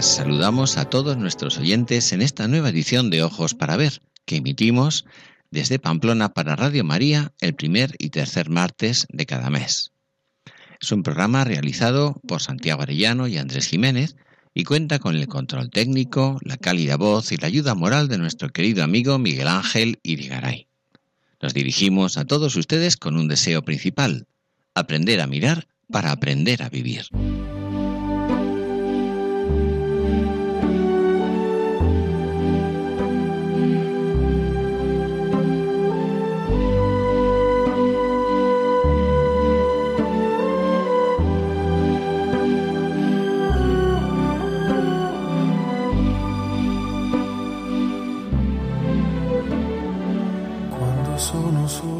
Saludamos a todos nuestros oyentes en esta nueva edición de Ojos para Ver, que emitimos desde Pamplona para Radio María el primer y tercer martes de cada mes. Es un programa realizado por Santiago Arellano y Andrés Jiménez y cuenta con el control técnico, la cálida voz y la ayuda moral de nuestro querido amigo Miguel Ángel Irigaray. Nos dirigimos a todos ustedes con un deseo principal, aprender a mirar para aprender a vivir.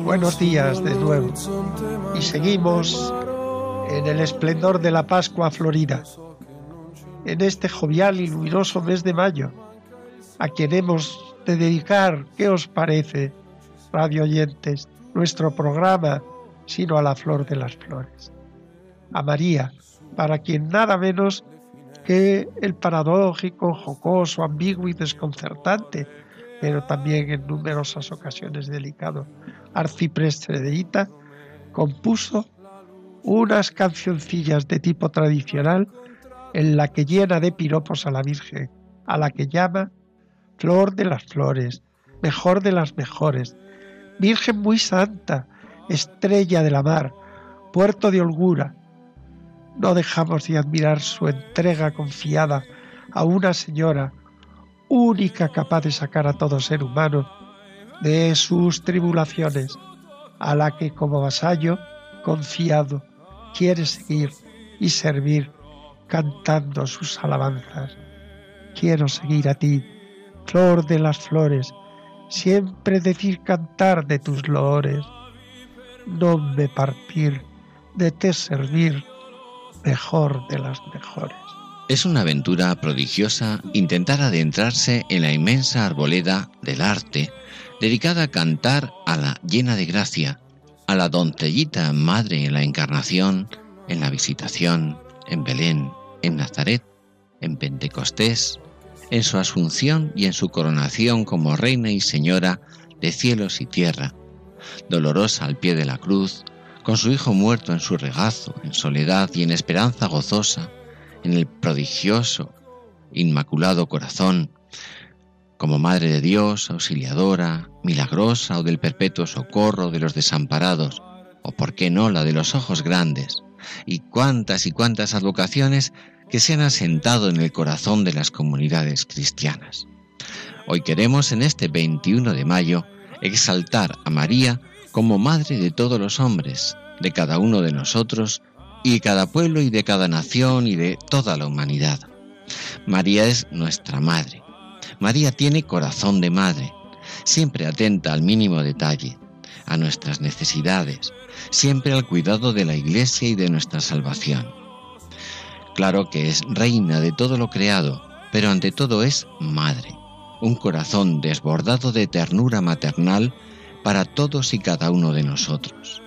Buenos días de nuevo. Y seguimos en el esplendor de la Pascua Florida, en este jovial y luminoso mes de mayo, a quien hemos de dedicar, ¿qué os parece, radio oyentes, nuestro programa, sino a la flor de las flores? A María, para quien nada menos que el paradójico, jocoso, ambiguo y desconcertante, pero también en numerosas ocasiones delicado, arcipreste de Ita, compuso unas cancioncillas de tipo tradicional en la que llena de piropos a la Virgen, a la que llama flor de las flores, mejor de las mejores, Virgen muy santa, estrella de la mar, puerto de holgura. No dejamos de admirar su entrega confiada a una señora única capaz de sacar a todo ser humano de sus tribulaciones, a la que como vasallo confiado quiere seguir y servir cantando sus alabanzas. Quiero seguir a ti, flor de las flores, siempre decir cantar de tus loores, no me partir, de te servir, mejor de las mejores. Es una aventura prodigiosa intentar adentrarse en la inmensa arboleda del arte, dedicada a cantar a la llena de gracia, a la doncellita madre en la encarnación, en la visitación, en Belén, en Nazaret, en Pentecostés, en su asunción y en su coronación como reina y señora de cielos y tierra, dolorosa al pie de la cruz, con su hijo muerto en su regazo, en soledad y en esperanza gozosa, en el prodigioso, inmaculado corazón, como Madre de Dios, auxiliadora, milagrosa o del perpetuo socorro de los desamparados, o por qué no la de los ojos grandes, y cuántas y cuántas advocaciones que se han asentado en el corazón de las comunidades cristianas. Hoy queremos en este 21 de mayo exaltar a María como Madre de todos los hombres, de cada uno de nosotros y cada pueblo y de cada nación y de toda la humanidad. María es nuestra madre. María tiene corazón de madre, siempre atenta al mínimo detalle, a nuestras necesidades, siempre al cuidado de la Iglesia y de nuestra salvación. Claro que es reina de todo lo creado, pero ante todo es madre, un corazón desbordado de ternura maternal para todos y cada uno de nosotros.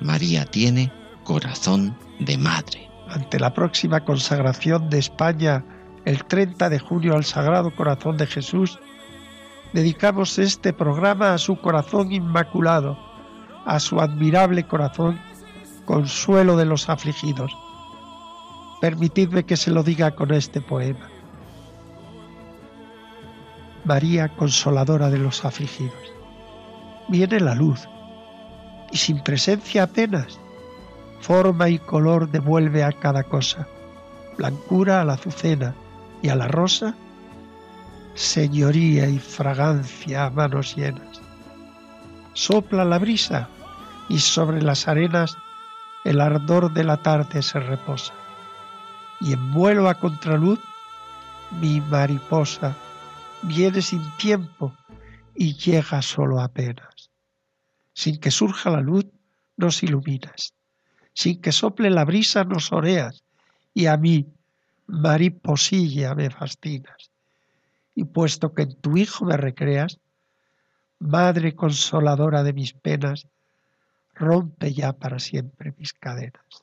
María tiene corazón de madre. Ante la próxima consagración de España el 30 de junio al Sagrado Corazón de Jesús, dedicamos este programa a su corazón inmaculado, a su admirable corazón, consuelo de los afligidos. Permitidme que se lo diga con este poema. María consoladora de los afligidos. Viene la luz y sin presencia apenas forma y color devuelve a cada cosa, blancura a la azucena y a la rosa, señoría y fragancia a manos llenas. Sopla la brisa y sobre las arenas el ardor de la tarde se reposa. Y en vuelo a contraluz, mi mariposa viene sin tiempo y llega solo apenas. Sin que surja la luz, nos iluminas. Sin que sople la brisa, nos oreas. Y a mí, mariposilla, me fascinas. Y puesto que en tu Hijo me recreas, Madre consoladora de mis penas, rompe ya para siempre mis cadenas.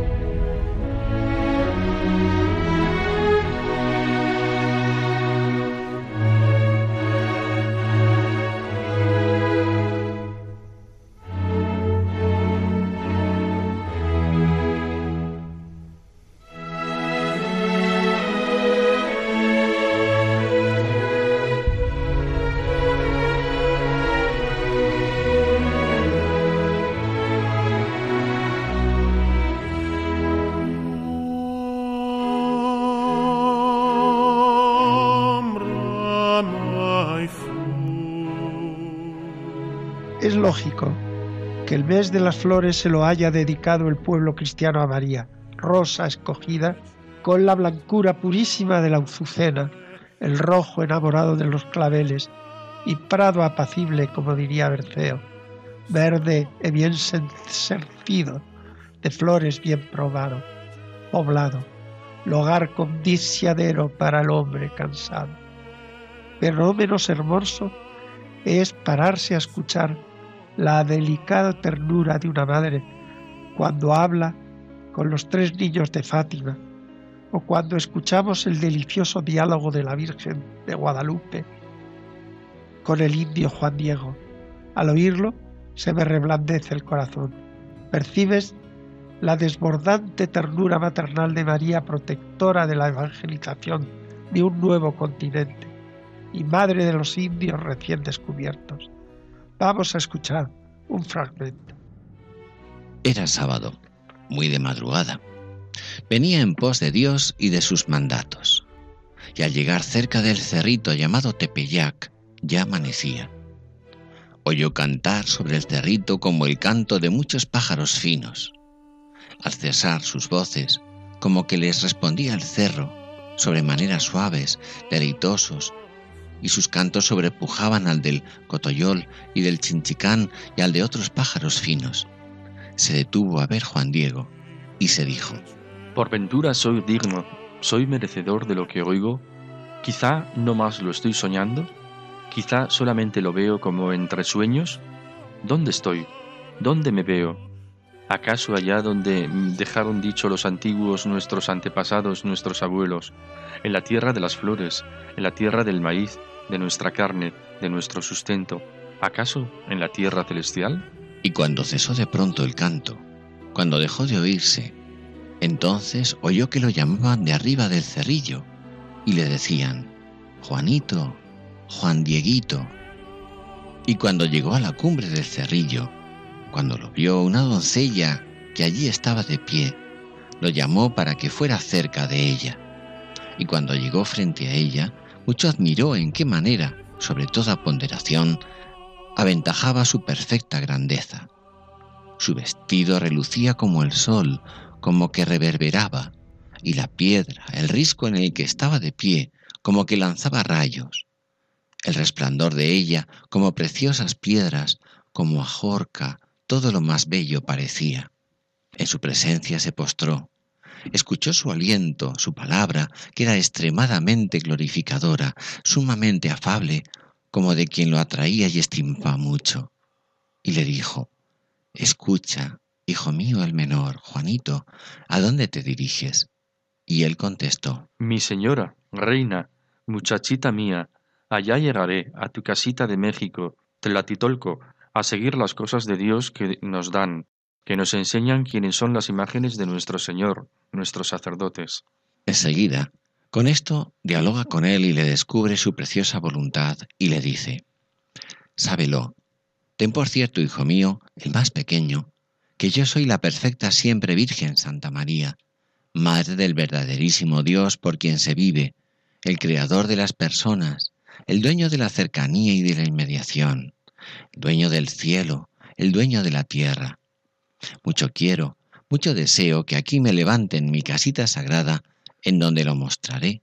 Es lógico que el mes de las flores se lo haya dedicado el pueblo cristiano a María, rosa escogida, con la blancura purísima de la azucena, el rojo enamorado de los claveles y prado apacible, como diría Berceo, verde y bien sercido, de flores bien probado, poblado, lugar condiciadero para el hombre cansado. Pero no menos hermoso es pararse a escuchar la delicada ternura de una madre cuando habla con los tres niños de Fátima o cuando escuchamos el delicioso diálogo de la Virgen de Guadalupe con el indio Juan Diego. Al oírlo se me reblandece el corazón. Percibes la desbordante ternura maternal de María, protectora de la evangelización de un nuevo continente y madre de los indios recién descubiertos. Vamos a escuchar un fragmento. Era sábado, muy de madrugada. Venía en pos de Dios y de sus mandatos. Y al llegar cerca del cerrito llamado Tepeyac, ya amanecía. Oyó cantar sobre el cerrito como el canto de muchos pájaros finos. Al cesar sus voces, como que les respondía el cerro, sobre maneras suaves, deleitosos, y sus cantos sobrepujaban al del cotoyol y del chinchicán y al de otros pájaros finos. Se detuvo a ver Juan Diego y se dijo, Por ventura soy digno, soy merecedor de lo que oigo, quizá no más lo estoy soñando, quizá solamente lo veo como entre sueños. ¿Dónde estoy? ¿Dónde me veo? ¿Acaso allá donde dejaron dicho los antiguos nuestros antepasados, nuestros abuelos, en la tierra de las flores, en la tierra del maíz, de nuestra carne, de nuestro sustento, ¿acaso en la tierra celestial? Y cuando cesó de pronto el canto, cuando dejó de oírse, entonces oyó que lo llamaban de arriba del cerrillo y le decían, Juanito, Juan Dieguito. Y cuando llegó a la cumbre del cerrillo, cuando lo vio una doncella que allí estaba de pie, lo llamó para que fuera cerca de ella. Y cuando llegó frente a ella, mucho admiró en qué manera, sobre toda ponderación, aventajaba su perfecta grandeza. Su vestido relucía como el sol, como que reverberaba, y la piedra, el risco en el que estaba de pie, como que lanzaba rayos. El resplandor de ella, como preciosas piedras, como ajorca, todo lo más bello parecía. En su presencia se postró, escuchó su aliento, su palabra, que era extremadamente glorificadora, sumamente afable, como de quien lo atraía y estimaba mucho. Y le dijo, Escucha, hijo mío el menor, Juanito, ¿a dónde te diriges? Y él contestó, Mi señora, reina, muchachita mía, allá llegaré, a tu casita de México, Tlatitolco, a seguir las cosas de Dios que nos dan, que nos enseñan quiénes son las imágenes de nuestro Señor, nuestros sacerdotes. Enseguida, con esto dialoga con él y le descubre su preciosa voluntad y le dice, Sábelo, ten por cierto, hijo mío, el más pequeño, que yo soy la perfecta siempre Virgen Santa María, Madre del verdaderísimo Dios por quien se vive, el Creador de las personas, el dueño de la cercanía y de la inmediación, dueño del cielo, el dueño de la tierra. Mucho quiero, mucho deseo que aquí me levanten mi casita sagrada en donde lo mostraré.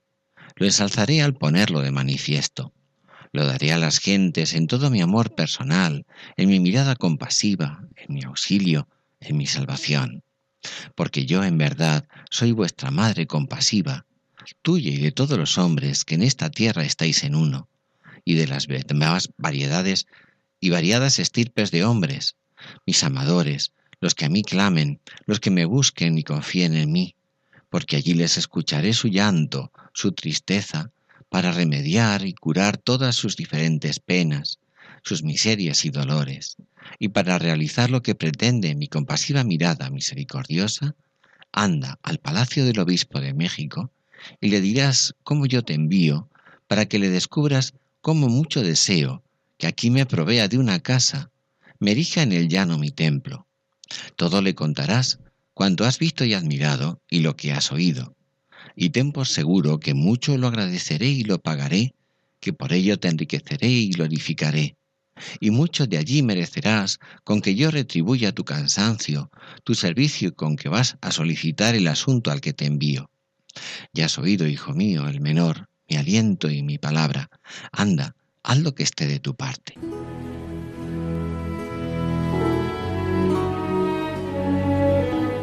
Lo ensalzaré al ponerlo de manifiesto. Lo daré a las gentes en todo mi amor personal, en mi mirada compasiva, en mi auxilio, en mi salvación. Porque yo en verdad soy vuestra madre compasiva, tuya y de todos los hombres que en esta tierra estáis en uno, y de las demás variedades y variadas estirpes de hombres, mis amadores, los que a mí clamen, los que me busquen y confíen en mí, porque allí les escucharé su llanto, su tristeza, para remediar y curar todas sus diferentes penas, sus miserias y dolores, y para realizar lo que pretende mi compasiva mirada misericordiosa, anda al palacio del obispo de México y le dirás cómo yo te envío para que le descubras cómo mucho deseo que aquí me provea de una casa, me erija en el llano mi templo. Todo le contarás cuanto has visto y admirado y lo que has oído. Y ten por seguro que mucho lo agradeceré y lo pagaré, que por ello te enriqueceré y glorificaré. Y mucho de allí merecerás con que yo retribuya tu cansancio, tu servicio con que vas a solicitar el asunto al que te envío. Ya has oído, hijo mío, el menor, mi aliento y mi palabra. Anda, haz lo que esté de tu parte.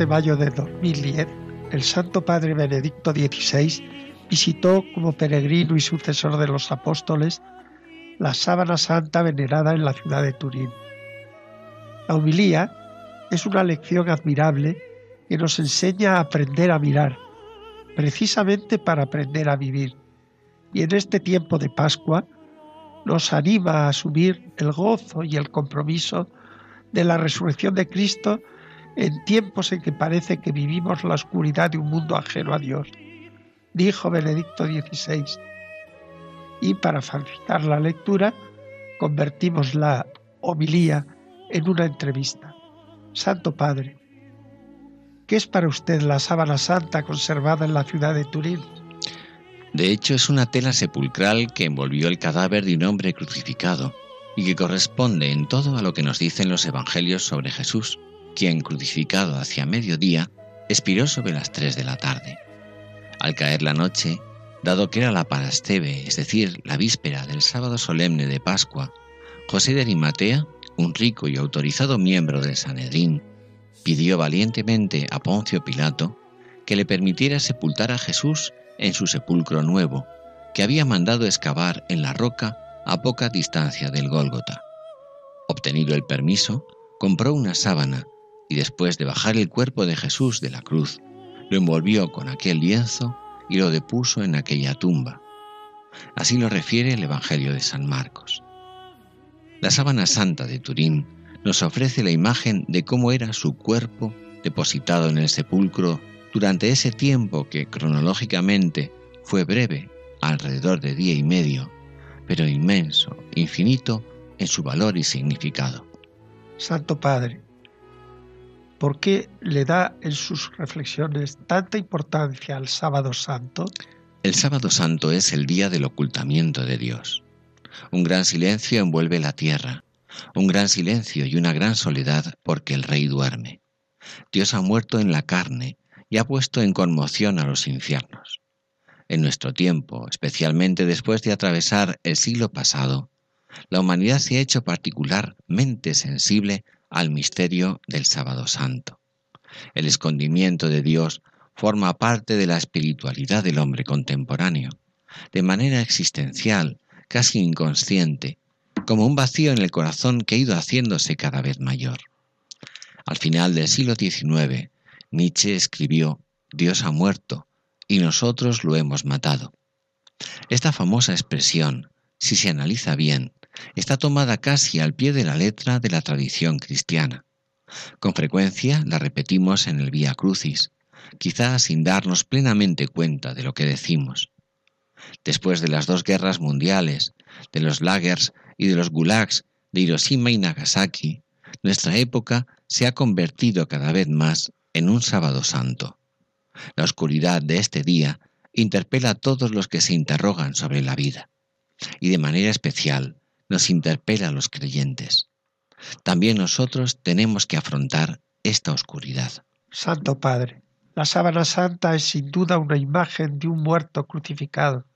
De mayo de 2010, el Santo Padre Benedicto XVI visitó como peregrino y sucesor de los apóstoles la sábana santa venerada en la ciudad de Turín. La humilía es una lección admirable que nos enseña a aprender a mirar, precisamente para aprender a vivir. Y en este tiempo de Pascua nos anima a asumir el gozo y el compromiso de la resurrección de Cristo en tiempos en que parece que vivimos la oscuridad de un mundo ajeno a Dios, dijo Benedicto XVI. Y para facilitar la lectura, convertimos la homilía en una entrevista. Santo Padre, ¿qué es para usted la sábana santa conservada en la ciudad de Turín? De hecho, es una tela sepulcral que envolvió el cadáver de un hombre crucificado y que corresponde en todo a lo que nos dicen los evangelios sobre Jesús quien, crucificado hacia mediodía, expiró sobre las tres de la tarde. Al caer la noche, dado que era la Parastebe, es decir, la víspera del sábado solemne de Pascua, José de Arimatea, un rico y autorizado miembro del Sanedrín, pidió valientemente a Poncio Pilato que le permitiera sepultar a Jesús en su sepulcro nuevo, que había mandado excavar en la roca a poca distancia del Gólgota. Obtenido el permiso, compró una sábana y después de bajar el cuerpo de Jesús de la cruz, lo envolvió con aquel lienzo y lo depuso en aquella tumba. Así lo refiere el Evangelio de San Marcos. La sábana santa de Turín nos ofrece la imagen de cómo era su cuerpo depositado en el sepulcro durante ese tiempo que cronológicamente fue breve, alrededor de día y medio, pero inmenso, infinito en su valor y significado. Santo Padre, ¿Por qué le da en sus reflexiones tanta importancia al sábado santo? El sábado santo es el día del ocultamiento de Dios. Un gran silencio envuelve la tierra, un gran silencio y una gran soledad porque el rey duerme. Dios ha muerto en la carne y ha puesto en conmoción a los infiernos. En nuestro tiempo, especialmente después de atravesar el siglo pasado, la humanidad se ha hecho particularmente sensible al misterio del sábado santo. El escondimiento de Dios forma parte de la espiritualidad del hombre contemporáneo, de manera existencial, casi inconsciente, como un vacío en el corazón que ha ido haciéndose cada vez mayor. Al final del siglo XIX, Nietzsche escribió, Dios ha muerto y nosotros lo hemos matado. Esta famosa expresión, si se analiza bien, está tomada casi al pie de la letra de la tradición cristiana. Con frecuencia la repetimos en el Vía Crucis, quizás sin darnos plenamente cuenta de lo que decimos. Después de las dos guerras mundiales, de los lagers y de los gulags de Hiroshima y Nagasaki, nuestra época se ha convertido cada vez más en un sábado santo. La oscuridad de este día interpela a todos los que se interrogan sobre la vida, y de manera especial nos interpela a los creyentes. También nosotros tenemos que afrontar esta oscuridad. Santo Padre, la sábana santa es sin duda una imagen de un muerto crucificado,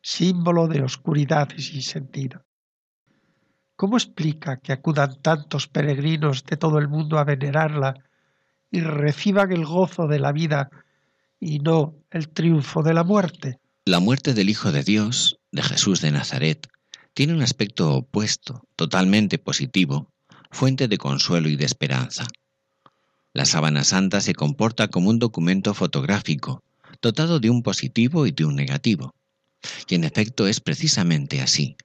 símbolo de oscuridad y sin sentido. ¿Cómo explica que acudan tantos peregrinos de todo el mundo a venerarla y reciban el gozo de la vida y no el triunfo de la muerte? La muerte del Hijo de Dios, de Jesús de Nazaret, tiene un aspecto opuesto, totalmente positivo, fuente de consuelo y de esperanza. La sábana santa se comporta como un documento fotográfico, dotado de un positivo y de un negativo. Y en efecto es precisamente así.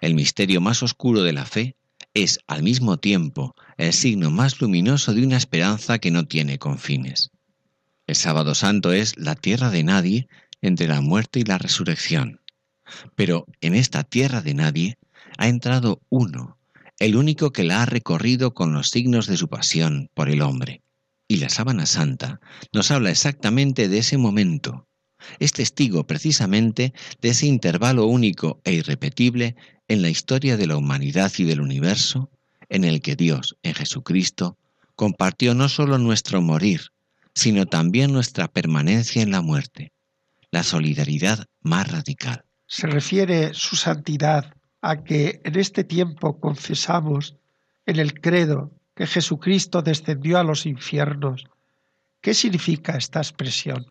El misterio más oscuro de la fe es al mismo tiempo el signo más luminoso de una esperanza que no tiene confines. El sábado santo es la tierra de nadie entre la muerte y la resurrección. Pero en esta tierra de nadie ha entrado uno, el único que la ha recorrido con los signos de su pasión por el hombre. Y la sábana santa nos habla exactamente de ese momento. Es testigo precisamente de ese intervalo único e irrepetible en la historia de la humanidad y del universo, en el que Dios, en Jesucristo, compartió no solo nuestro morir, sino también nuestra permanencia en la muerte, la solidaridad más radical. Se refiere su santidad a que en este tiempo confesamos en el credo que Jesucristo descendió a los infiernos. ¿Qué significa esta expresión?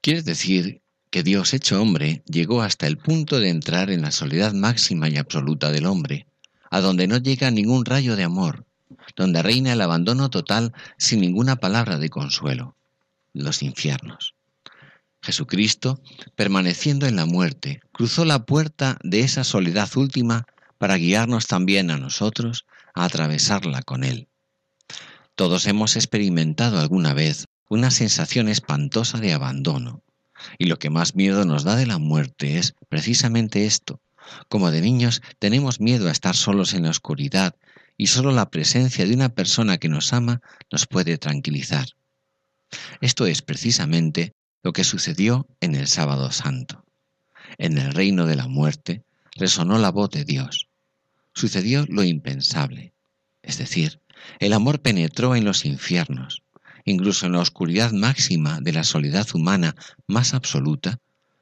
Quiere decir que Dios hecho hombre llegó hasta el punto de entrar en la soledad máxima y absoluta del hombre, a donde no llega ningún rayo de amor, donde reina el abandono total sin ninguna palabra de consuelo, los infiernos. Jesucristo, permaneciendo en la muerte, cruzó la puerta de esa soledad última para guiarnos también a nosotros a atravesarla con Él. Todos hemos experimentado alguna vez una sensación espantosa de abandono, y lo que más miedo nos da de la muerte es precisamente esto. Como de niños tenemos miedo a estar solos en la oscuridad, y solo la presencia de una persona que nos ama nos puede tranquilizar. Esto es precisamente lo que sucedió en el sábado santo. En el reino de la muerte resonó la voz de Dios. Sucedió lo impensable. Es decir, el amor penetró en los infiernos, incluso en la oscuridad máxima de la soledad humana más absoluta,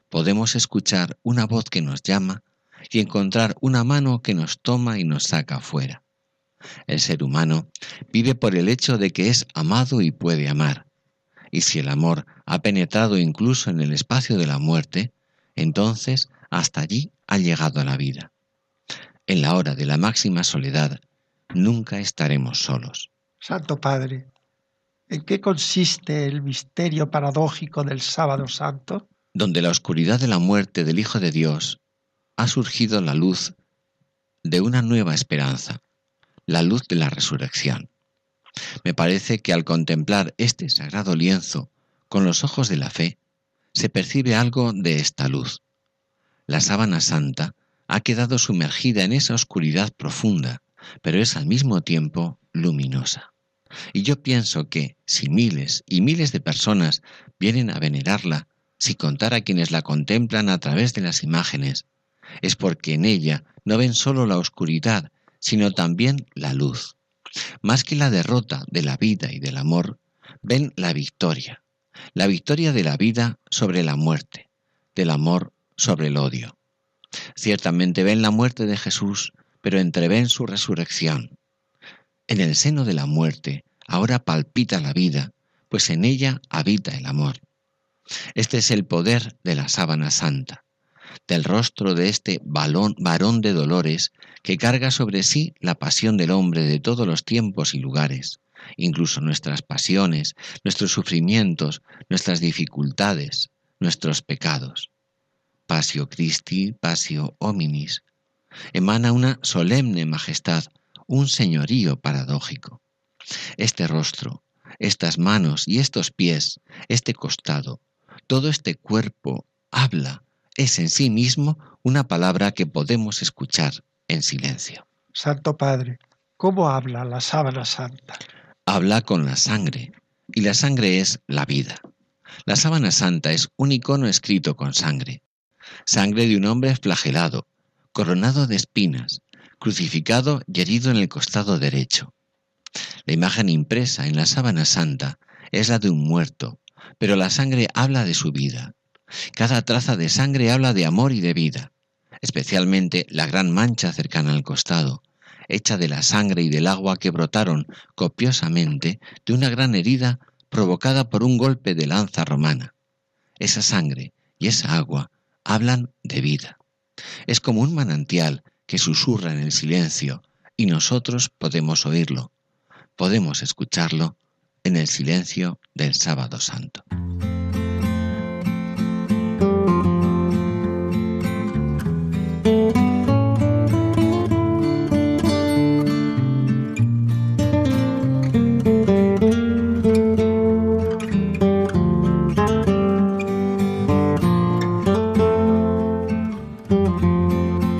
podemos escuchar una voz que nos llama y encontrar una mano que nos toma y nos saca fuera. El ser humano vive por el hecho de que es amado y puede amar, y si el amor ha penetrado incluso en el espacio de la muerte, entonces hasta allí ha llegado la vida. En la hora de la máxima soledad, nunca estaremos solos. Santo Padre, ¿en qué consiste el misterio paradójico del sábado santo? Donde la oscuridad de la muerte del Hijo de Dios ha surgido la luz de una nueva esperanza, la luz de la resurrección. Me parece que al contemplar este sagrado lienzo con los ojos de la fe, se percibe algo de esta luz. La sábana santa ha quedado sumergida en esa oscuridad profunda, pero es al mismo tiempo luminosa. Y yo pienso que si miles y miles de personas vienen a venerarla, si contara quienes la contemplan a través de las imágenes, es porque en ella no ven solo la oscuridad, sino también la luz. Más que la derrota de la vida y del amor, ven la victoria, la victoria de la vida sobre la muerte, del amor sobre el odio. Ciertamente ven la muerte de Jesús, pero entreven su resurrección. En el seno de la muerte ahora palpita la vida, pues en ella habita el amor. Este es el poder de la sábana santa, del rostro de este varón de dolores que carga sobre sí la pasión del hombre de todos los tiempos y lugares, incluso nuestras pasiones, nuestros sufrimientos, nuestras dificultades, nuestros pecados. Pasio Christi, pasio hominis. Emana una solemne majestad, un señorío paradójico. Este rostro, estas manos y estos pies, este costado, todo este cuerpo habla, es en sí mismo una palabra que podemos escuchar en silencio. Santo Padre, ¿cómo habla la sábana santa? Habla con la sangre, y la sangre es la vida. La sábana santa es un icono escrito con sangre, sangre de un hombre flagelado, coronado de espinas, crucificado y herido en el costado derecho. La imagen impresa en la sábana santa es la de un muerto, pero la sangre habla de su vida. Cada traza de sangre habla de amor y de vida, especialmente la gran mancha cercana al costado, hecha de la sangre y del agua que brotaron copiosamente de una gran herida provocada por un golpe de lanza romana. Esa sangre y esa agua hablan de vida. Es como un manantial que susurra en el silencio y nosotros podemos oírlo, podemos escucharlo en el silencio del sábado santo.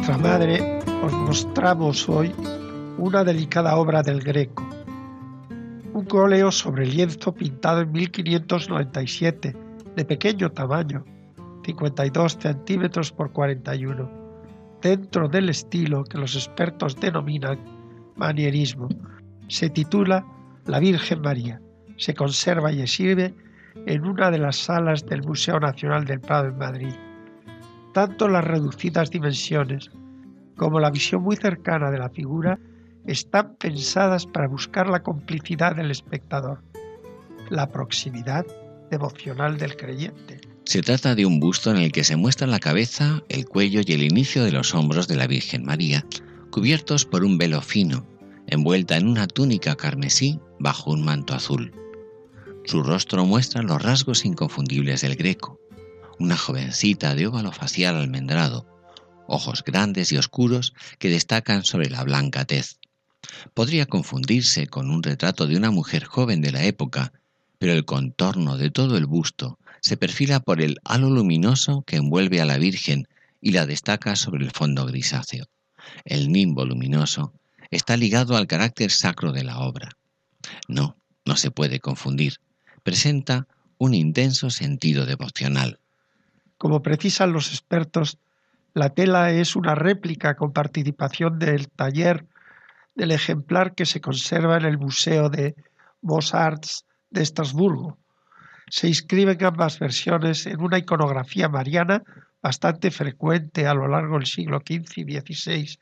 Nuestra Madre os mostramos hoy una delicada obra del Greco, un óleo sobre lienzo pintado en 1597, de pequeño tamaño, 52 centímetros por 41, dentro del estilo que los expertos denominan manierismo. Se titula La Virgen María. Se conserva y exhibe en una de las salas del Museo Nacional del Prado en Madrid tanto las reducidas dimensiones como la visión muy cercana de la figura están pensadas para buscar la complicidad del espectador, la proximidad devocional del creyente. Se trata de un busto en el que se muestra la cabeza, el cuello y el inicio de los hombros de la Virgen María, cubiertos por un velo fino, envuelta en una túnica carmesí bajo un manto azul. Su rostro muestra los rasgos inconfundibles del greco, una jovencita de óvalo facial almendrado, ojos grandes y oscuros que destacan sobre la blanca tez. Podría confundirse con un retrato de una mujer joven de la época, pero el contorno de todo el busto se perfila por el halo luminoso que envuelve a la Virgen y la destaca sobre el fondo grisáceo. El nimbo luminoso está ligado al carácter sacro de la obra. No, no se puede confundir. Presenta un intenso sentido devocional. Como precisan los expertos, la tela es una réplica con participación del taller del ejemplar que se conserva en el Museo de Beaux-Arts de Estrasburgo. Se inscriben ambas versiones en una iconografía mariana bastante frecuente a lo largo del siglo XV y XVI,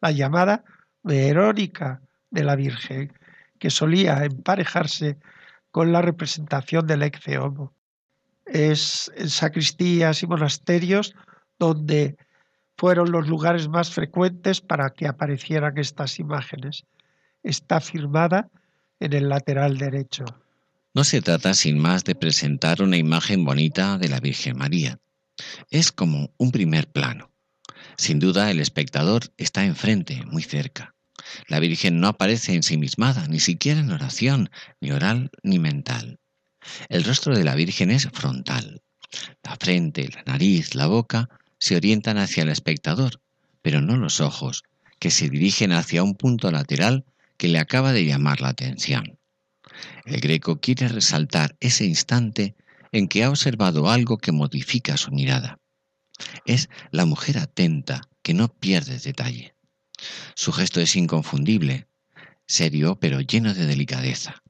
la llamada Verónica de la Virgen, que solía emparejarse con la representación del ex es sacristías y monasterios donde fueron los lugares más frecuentes para que aparecieran estas imágenes. Está firmada en el lateral derecho. No se trata sin más de presentar una imagen bonita de la Virgen María. Es como un primer plano. Sin duda el espectador está enfrente, muy cerca. La Virgen no aparece ensimismada, ni siquiera en oración, ni oral ni mental. El rostro de la Virgen es frontal. La frente, la nariz, la boca se orientan hacia el espectador, pero no los ojos, que se dirigen hacia un punto lateral que le acaba de llamar la atención. El greco quiere resaltar ese instante en que ha observado algo que modifica su mirada. Es la mujer atenta que no pierde detalle. Su gesto es inconfundible, serio pero lleno de delicadeza.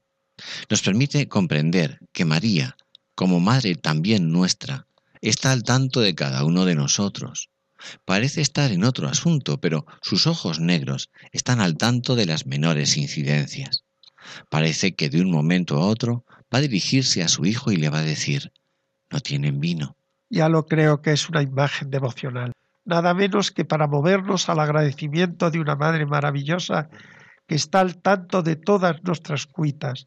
Nos permite comprender que María, como madre también nuestra, está al tanto de cada uno de nosotros. Parece estar en otro asunto, pero sus ojos negros están al tanto de las menores incidencias. Parece que de un momento a otro va a dirigirse a su hijo y le va a decir, no tienen vino. Ya lo creo que es una imagen devocional, nada menos que para movernos al agradecimiento de una madre maravillosa que está al tanto de todas nuestras cuitas,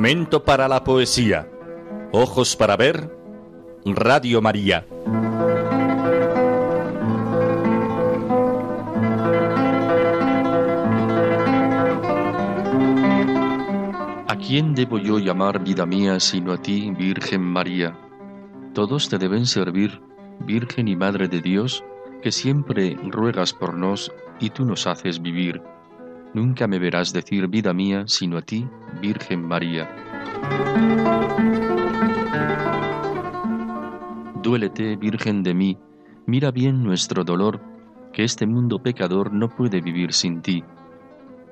Momento para la poesía. Ojos para ver. Radio María. ¿A quién debo yo llamar vida mía sino a ti, Virgen María? Todos te deben servir, Virgen y Madre de Dios, que siempre ruegas por nos y tú nos haces vivir. Nunca me verás decir vida mía sino a ti, Virgen María. Duélete, Virgen de mí, mira bien nuestro dolor, que este mundo pecador no puede vivir sin ti.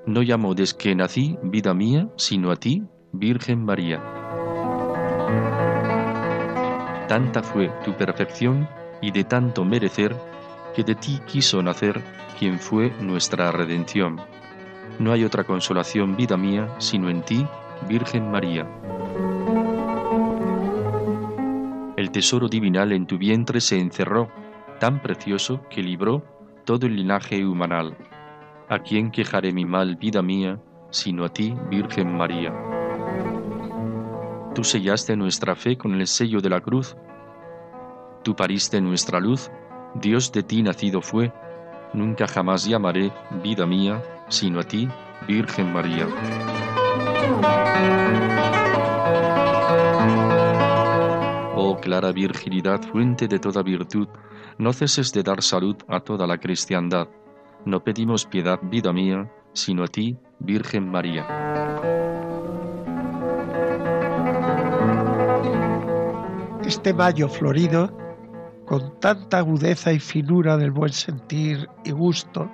No llamo desde que nací vida mía, sino a ti, Virgen María. Tanta fue tu perfección y de tanto merecer, que de ti quiso nacer quien fue nuestra redención. No hay otra consolación, vida mía, sino en ti, Virgen María. El tesoro divinal en tu vientre se encerró, tan precioso que libró todo el linaje humanal. ¿A quién quejaré mi mal, vida mía, sino a ti, Virgen María? Tú sellaste nuestra fe con el sello de la cruz. Tú pariste nuestra luz, Dios de ti nacido fue. Nunca jamás llamaré, vida mía, sino a ti, Virgen María. Oh clara virginidad, fuente de toda virtud, no ceses de dar salud a toda la cristiandad. No pedimos piedad, vida mía, sino a ti, Virgen María. Este mayo florido, con tanta agudeza y finura del buen sentir y gusto,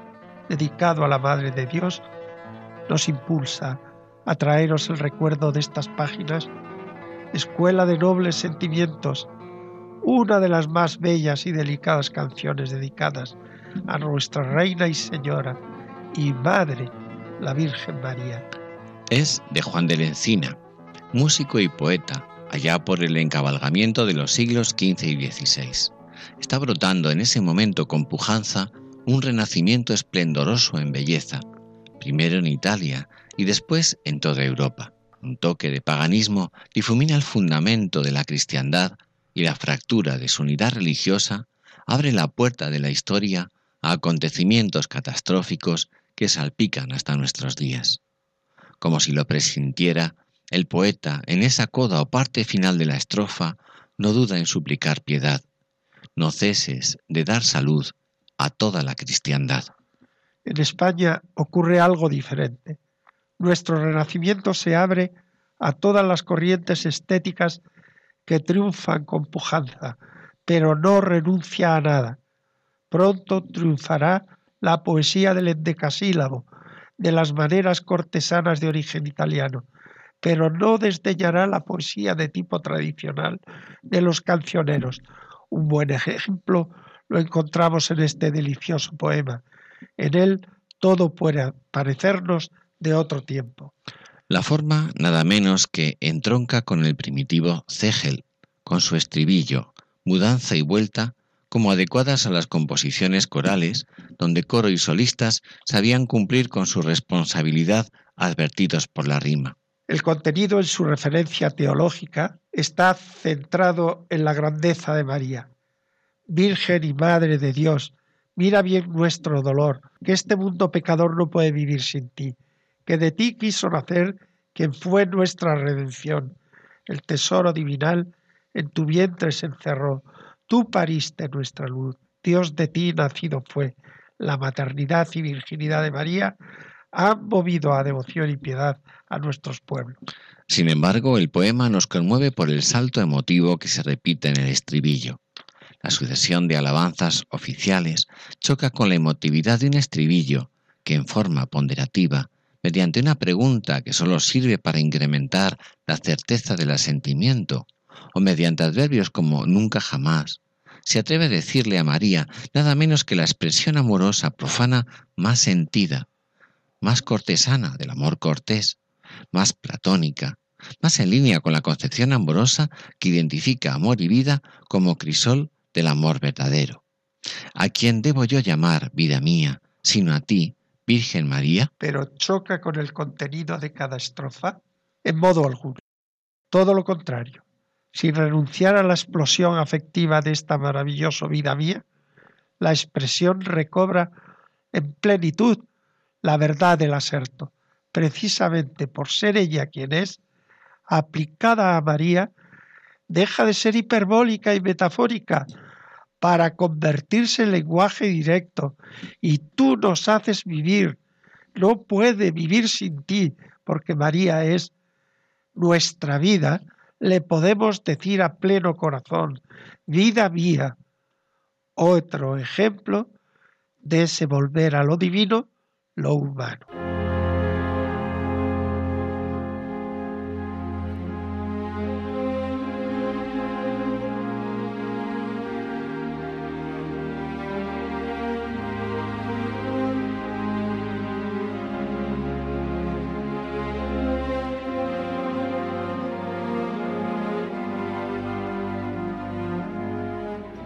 dedicado a la Madre de Dios, nos impulsa a traeros el recuerdo de estas páginas, escuela de nobles sentimientos, una de las más bellas y delicadas canciones dedicadas a nuestra Reina y Señora y Madre, la Virgen María. Es de Juan de la Encina, músico y poeta, allá por el encabalgamiento de los siglos XV y XVI. Está brotando en ese momento con pujanza un renacimiento esplendoroso en belleza, primero en Italia y después en toda Europa. Un toque de paganismo difumina el fundamento de la cristiandad y la fractura de su unidad religiosa abre la puerta de la historia a acontecimientos catastróficos que salpican hasta nuestros días. Como si lo presintiera, el poeta, en esa coda o parte final de la estrofa, no duda en suplicar piedad. No ceses de dar salud a toda la cristiandad. En España ocurre algo diferente. Nuestro renacimiento se abre a todas las corrientes estéticas que triunfan con pujanza, pero no renuncia a nada. Pronto triunfará la poesía del endecasílabo, de las maneras cortesanas de origen italiano, pero no desdeñará la poesía de tipo tradicional de los cancioneros. Un buen ejemplo lo encontramos en este delicioso poema. En él todo puede parecernos de otro tiempo. La forma nada menos que entronca con el primitivo cegel, con su estribillo, mudanza y vuelta, como adecuadas a las composiciones corales, donde coro y solistas sabían cumplir con su responsabilidad advertidos por la rima. El contenido en su referencia teológica está centrado en la grandeza de María. Virgen y Madre de Dios, mira bien nuestro dolor, que este mundo pecador no puede vivir sin ti, que de ti quiso nacer quien fue nuestra redención. El tesoro divinal en tu vientre se encerró, tú pariste nuestra luz, Dios de ti nacido fue. La maternidad y virginidad de María han movido a devoción y piedad a nuestros pueblos. Sin embargo, el poema nos conmueve por el salto emotivo que se repite en el estribillo. La sucesión de alabanzas oficiales choca con la emotividad de un estribillo que en forma ponderativa, mediante una pregunta que sólo sirve para incrementar la certeza del asentimiento, o mediante adverbios como nunca jamás, se atreve a decirle a María nada menos que la expresión amorosa profana más sentida, más cortesana del amor cortés, más platónica, más en línea con la concepción amorosa que identifica amor y vida como crisol del amor verdadero. ¿A quién debo yo llamar, vida mía, sino a ti, Virgen María? Pero choca con el contenido de cada estrofa en modo alguno. Todo lo contrario. Sin renunciar a la explosión afectiva de esta maravillosa vida mía, la expresión recobra en plenitud la verdad del aserto, precisamente por ser ella quien es, aplicada a María, deja de ser hiperbólica y metafórica para convertirse en lenguaje directo. Y tú nos haces vivir. No puede vivir sin ti, porque María es nuestra vida. Le podemos decir a pleno corazón, vida mía. Otro ejemplo de ese volver a lo divino lo humano.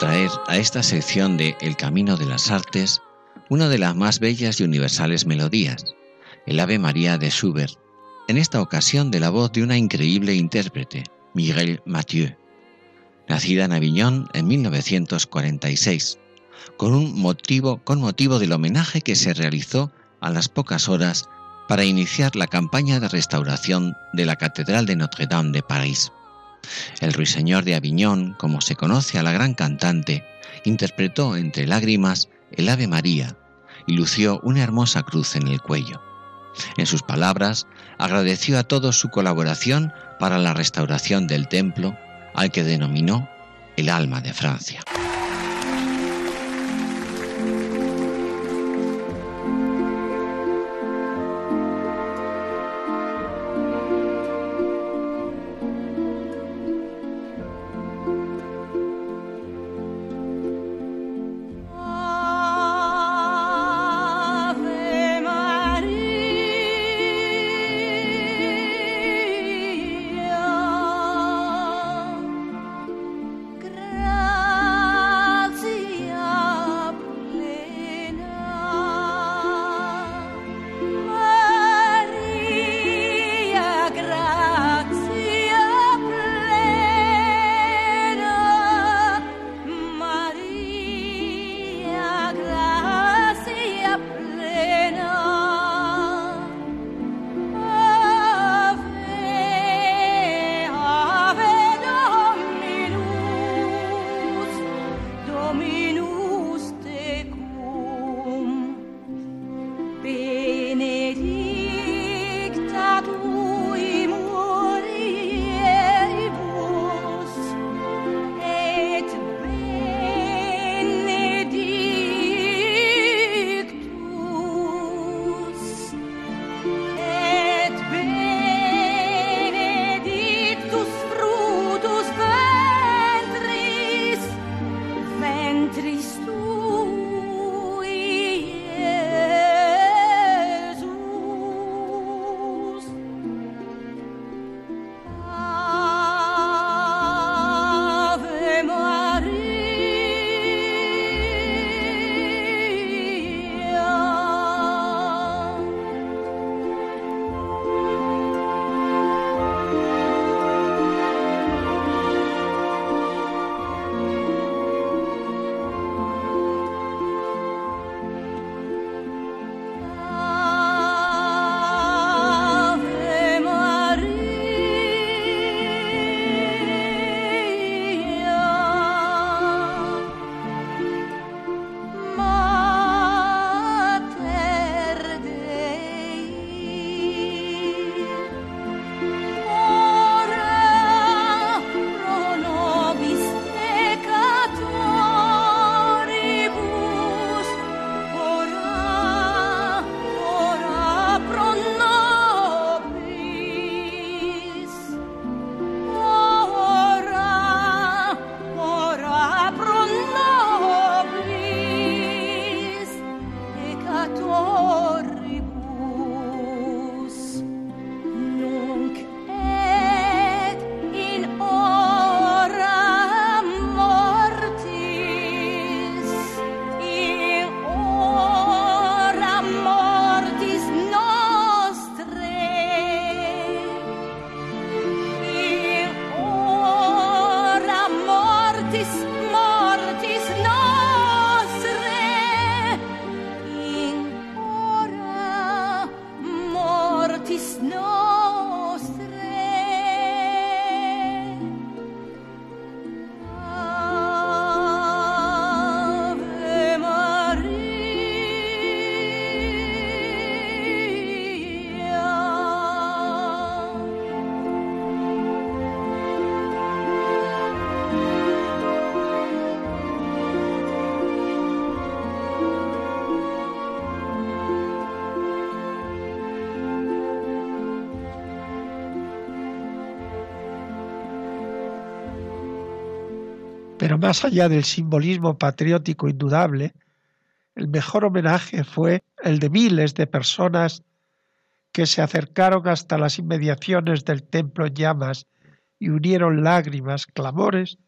traer a esta sección de El Camino de las Artes una de las más bellas y universales melodías, el Ave María de Schubert, en esta ocasión de la voz de una increíble intérprete, Miguel Mathieu, nacida en Aviñón en 1946, con, un motivo, con motivo del homenaje que se realizó a las pocas horas para iniciar la campaña de restauración de la Catedral de Notre-Dame de París. El ruiseñor de Aviñón, como se conoce a la gran cantante, interpretó entre lágrimas el Ave María y lució una hermosa cruz en el cuello. En sus palabras, agradeció a todos su colaboración para la restauración del templo, al que denominó el alma de Francia. Más allá del simbolismo patriótico indudable, el mejor homenaje fue el de miles de personas que se acercaron hasta las inmediaciones del templo en llamas y unieron lágrimas, clamores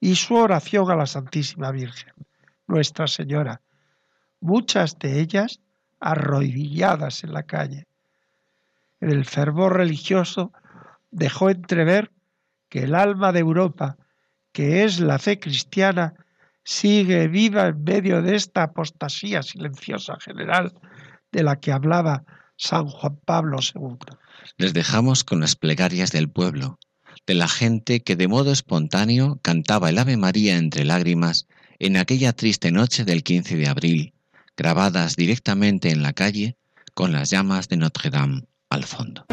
y su oración a la Santísima Virgen, Nuestra Señora, muchas de ellas arrodilladas en la calle. En el fervor religioso dejó entrever que el alma de Europa que es la fe cristiana, sigue viva en medio de esta apostasía silenciosa general de la que hablaba San Juan Pablo II. Les dejamos con las plegarias del pueblo, de la gente que de modo espontáneo cantaba el Ave María entre lágrimas en aquella triste noche del 15 de abril, grabadas directamente en la calle con las llamas de Notre Dame al fondo.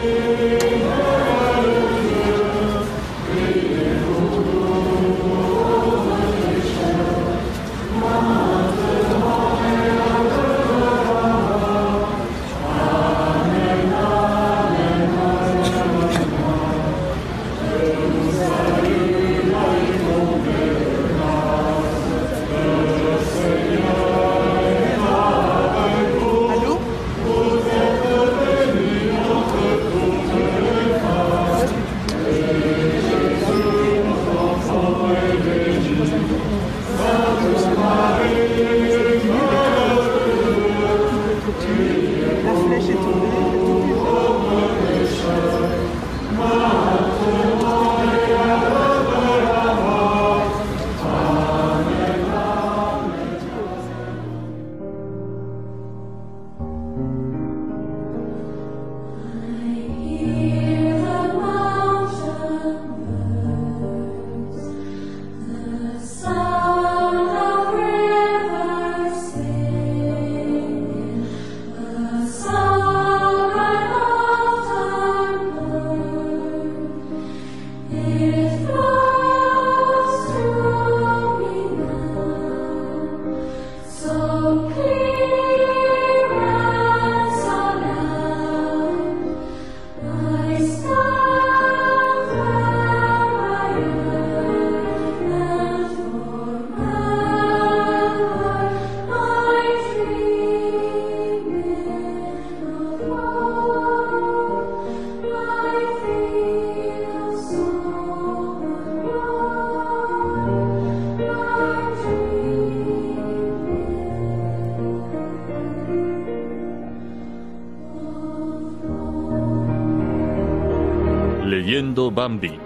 Bambi.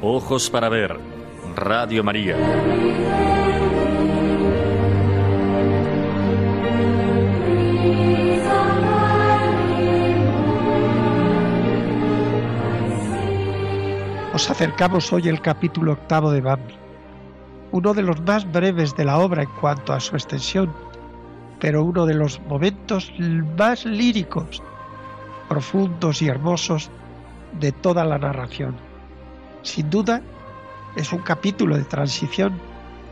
Ojos para ver. Radio María. Os acercamos hoy el capítulo octavo de Bambi, uno de los más breves de la obra en cuanto a su extensión, pero uno de los momentos más líricos, profundos y hermosos de toda la narración. Sin duda, es un capítulo de transición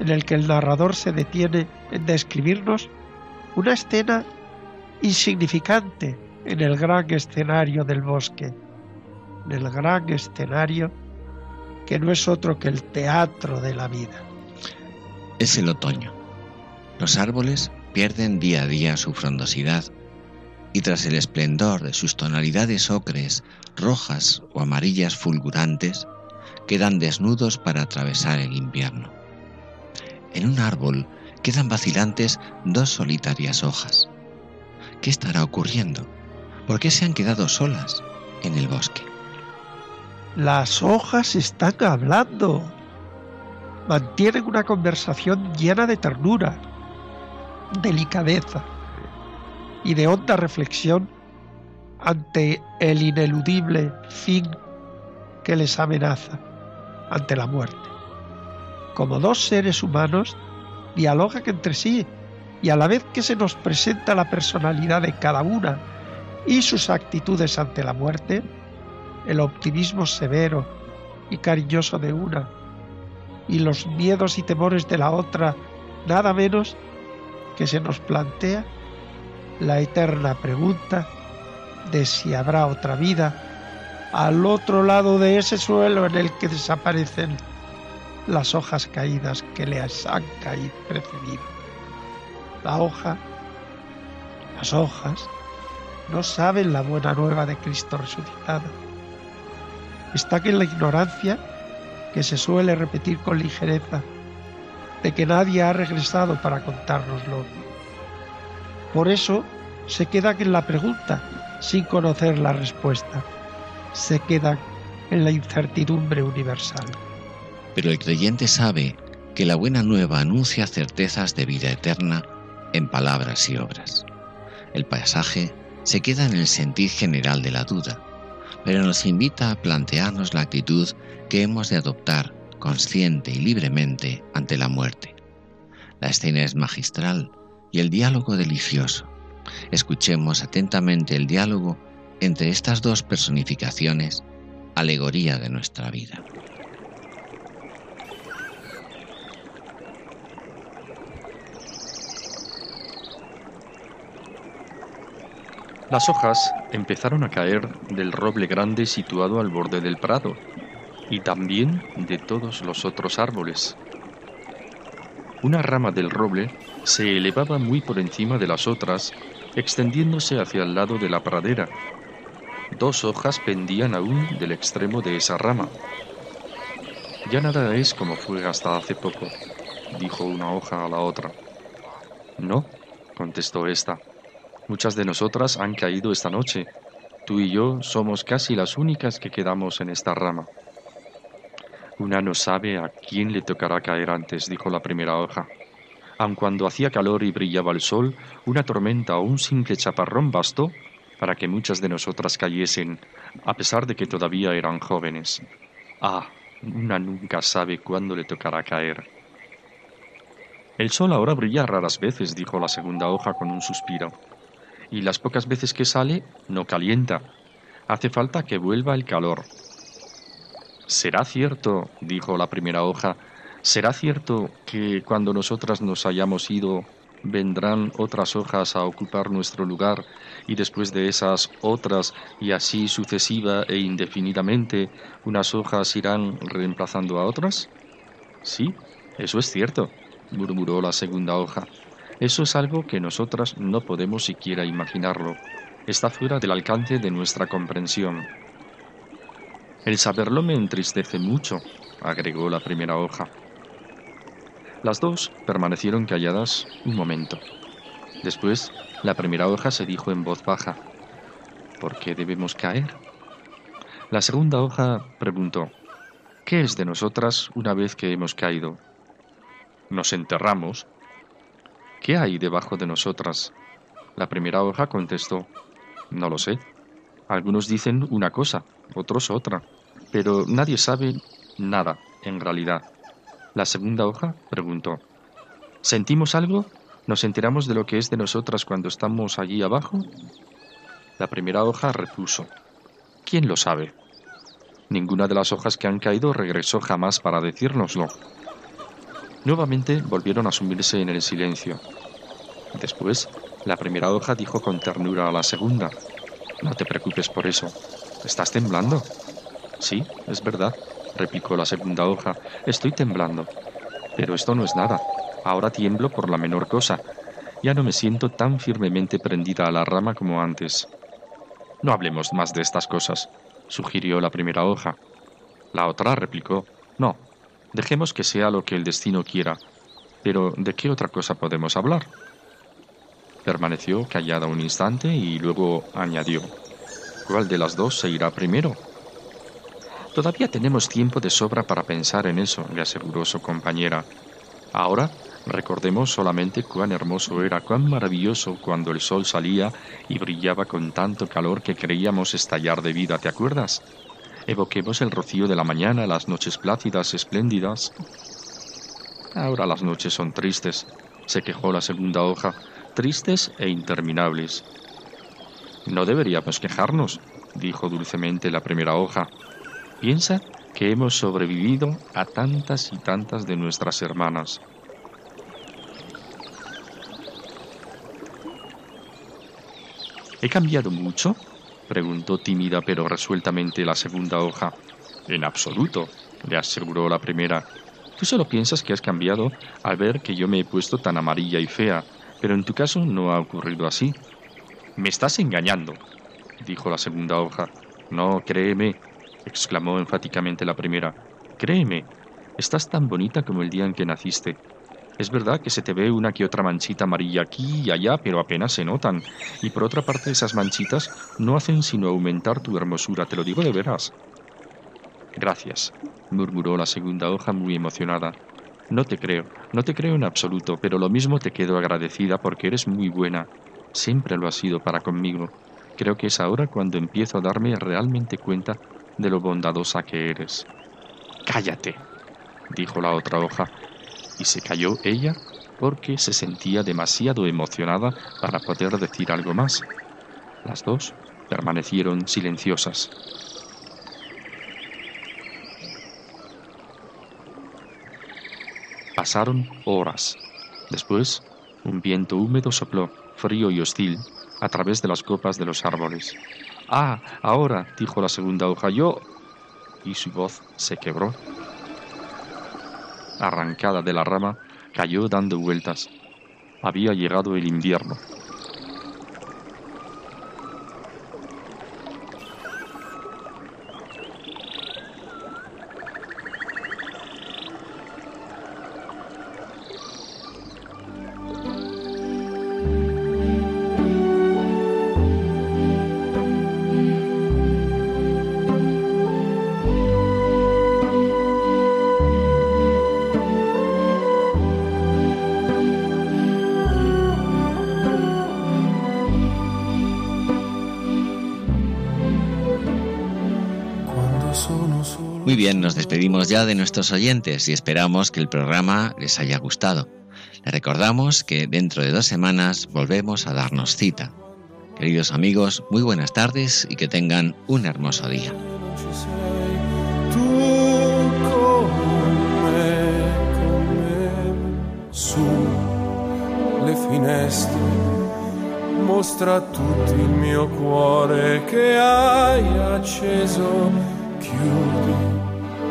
en el que el narrador se detiene en describirnos una escena insignificante en el gran escenario del bosque, en el gran escenario que no es otro que el teatro de la vida. Es el otoño. Los árboles pierden día a día su frondosidad y tras el esplendor de sus tonalidades ocres, rojas o amarillas fulgurantes, quedan desnudos para atravesar el invierno. En un árbol quedan vacilantes dos solitarias hojas. ¿Qué estará ocurriendo? ¿Por qué se han quedado solas en el bosque? Las hojas están hablando. mantienen una conversación llena de ternura, delicadeza y de honda reflexión ante el ineludible fin que les amenaza, ante la muerte. Como dos seres humanos, dialogan entre sí y a la vez que se nos presenta la personalidad de cada una y sus actitudes ante la muerte, el optimismo severo y cariñoso de una y los miedos y temores de la otra, nada menos que se nos plantea la eterna pregunta de si habrá otra vida al otro lado de ese suelo en el que desaparecen las hojas caídas que le han caído precedido. La hoja, las hojas, no saben la buena nueva de Cristo resucitado. Está en la ignorancia que se suele repetir con ligereza de que nadie ha regresado para contárnoslo. Por eso se quedan en la pregunta sin conocer la respuesta. Se quedan en la incertidumbre universal. Pero el creyente sabe que la buena nueva anuncia certezas de vida eterna en palabras y obras. El pasaje se queda en el sentir general de la duda, pero nos invita a plantearnos la actitud que hemos de adoptar consciente y libremente ante la muerte. La escena es magistral y el diálogo delicioso. Escuchemos atentamente el diálogo entre estas dos personificaciones, alegoría de nuestra vida. Las hojas empezaron a caer del roble grande situado al borde del prado y también de todos los otros árboles. Una rama del roble se elevaba muy por encima de las otras, extendiéndose hacia el lado de la pradera. Dos hojas pendían aún del extremo de esa rama. Ya nada es como fue hasta hace poco, dijo una hoja a la otra. No, contestó esta. Muchas de nosotras han caído esta noche. Tú y yo somos casi las únicas que quedamos en esta rama. Una no sabe a quién le tocará caer antes, dijo la primera hoja. Aun cuando hacía calor y brillaba el sol, una tormenta o un simple chaparrón bastó para que muchas de nosotras cayesen, a pesar de que todavía eran jóvenes. Ah, una nunca sabe cuándo le tocará caer. El sol ahora brilla raras veces, dijo la segunda hoja con un suspiro y las pocas veces que sale no calienta. Hace falta que vuelva el calor. ¿Será cierto, dijo la primera hoja, será cierto que cuando nosotras nos hayamos ido vendrán otras hojas a ocupar nuestro lugar y después de esas otras y así sucesiva e indefinidamente unas hojas irán reemplazando a otras? Sí, eso es cierto, murmuró la segunda hoja. Eso es algo que nosotras no podemos siquiera imaginarlo. Está fuera del alcance de nuestra comprensión. El saberlo me entristece mucho, agregó la primera hoja. Las dos permanecieron calladas un momento. Después, la primera hoja se dijo en voz baja, ¿por qué debemos caer? La segunda hoja preguntó, ¿qué es de nosotras una vez que hemos caído? Nos enterramos, ¿Qué hay debajo de nosotras? La primera hoja contestó, no lo sé. Algunos dicen una cosa, otros otra, pero nadie sabe nada, en realidad. La segunda hoja preguntó, ¿sentimos algo? ¿Nos enteramos de lo que es de nosotras cuando estamos allí abajo? La primera hoja repuso, ¿quién lo sabe? Ninguna de las hojas que han caído regresó jamás para decírnoslo. Nuevamente volvieron a sumirse en el silencio. Después, la primera hoja dijo con ternura a la segunda, No te preocupes por eso. ¿Estás temblando? Sí, es verdad, replicó la segunda hoja. Estoy temblando. Pero esto no es nada. Ahora tiemblo por la menor cosa. Ya no me siento tan firmemente prendida a la rama como antes. No hablemos más de estas cosas, sugirió la primera hoja. La otra replicó, No, Dejemos que sea lo que el destino quiera. Pero ¿de qué otra cosa podemos hablar? Permaneció callada un instante y luego añadió, ¿cuál de las dos se irá primero? Todavía tenemos tiempo de sobra para pensar en eso, le aseguró su compañera. Ahora recordemos solamente cuán hermoso era, cuán maravilloso cuando el sol salía y brillaba con tanto calor que creíamos estallar de vida, ¿te acuerdas? Evoquemos el rocío de la mañana, las noches plácidas, espléndidas. Ahora las noches son tristes, se quejó la segunda hoja, tristes e interminables. No deberíamos quejarnos, dijo dulcemente la primera hoja. Piensa que hemos sobrevivido a tantas y tantas de nuestras hermanas. ¿He cambiado mucho? preguntó tímida pero resueltamente la segunda hoja. En absoluto, le aseguró la primera. Tú solo piensas que has cambiado al ver que yo me he puesto tan amarilla y fea, pero en tu caso no ha ocurrido así. Me estás engañando, dijo la segunda hoja. No, créeme, exclamó enfáticamente la primera. Créeme, estás tan bonita como el día en que naciste. Es verdad que se te ve una que otra manchita amarilla aquí y allá, pero apenas se notan. Y por otra parte, esas manchitas no hacen sino aumentar tu hermosura, te lo digo de veras. Gracias, murmuró la segunda hoja muy emocionada. No te creo, no te creo en absoluto, pero lo mismo te quedo agradecida porque eres muy buena. Siempre lo has sido para conmigo. Creo que es ahora cuando empiezo a darme realmente cuenta de lo bondadosa que eres. Cállate, dijo la otra hoja, y se calló ella porque se sentía demasiado emocionada para poder decir algo más. Las dos permanecieron silenciosas. Pasaron horas. Después, un viento húmedo sopló, frío y hostil, a través de las copas de los árboles. Ah, ahora, dijo la segunda hoja, yo... y su voz se quebró. Arrancada de la rama, cayó dando vueltas. Había llegado el invierno. Despedimos ya de nuestros oyentes y esperamos que el programa les haya gustado. Les recordamos que dentro de dos semanas volvemos a darnos cita. Queridos amigos, muy buenas tardes y que tengan un hermoso día.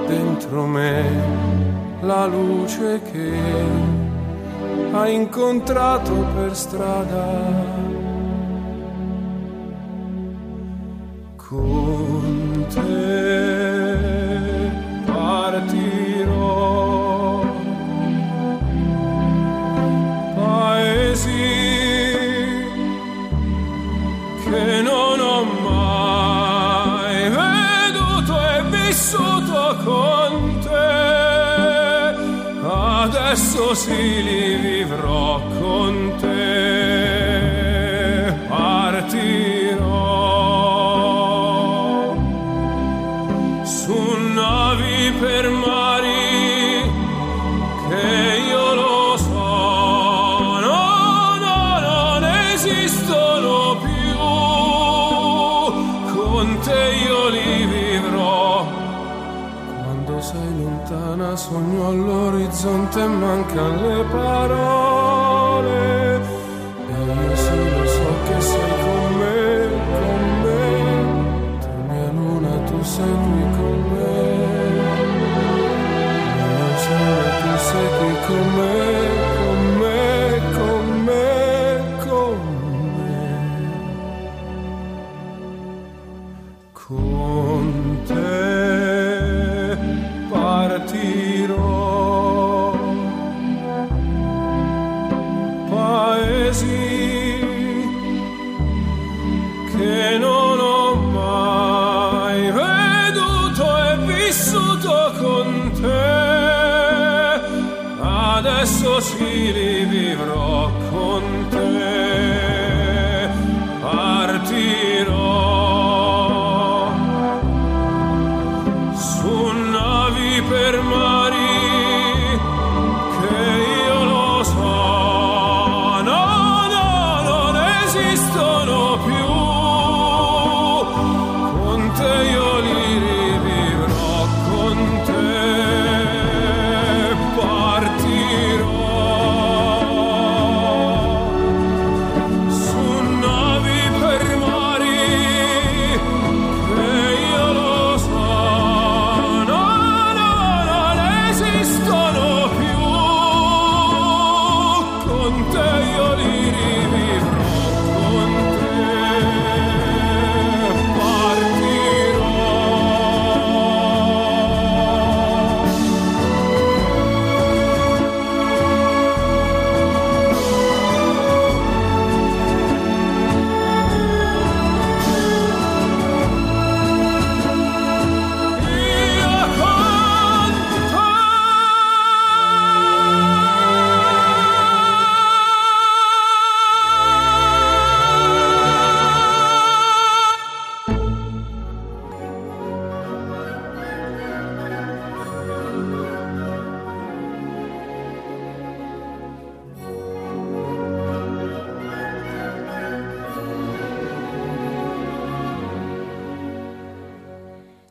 Dentro me la luce che hai incontrato per strada. Adesso sì li vivrò con te. Partirò e mancano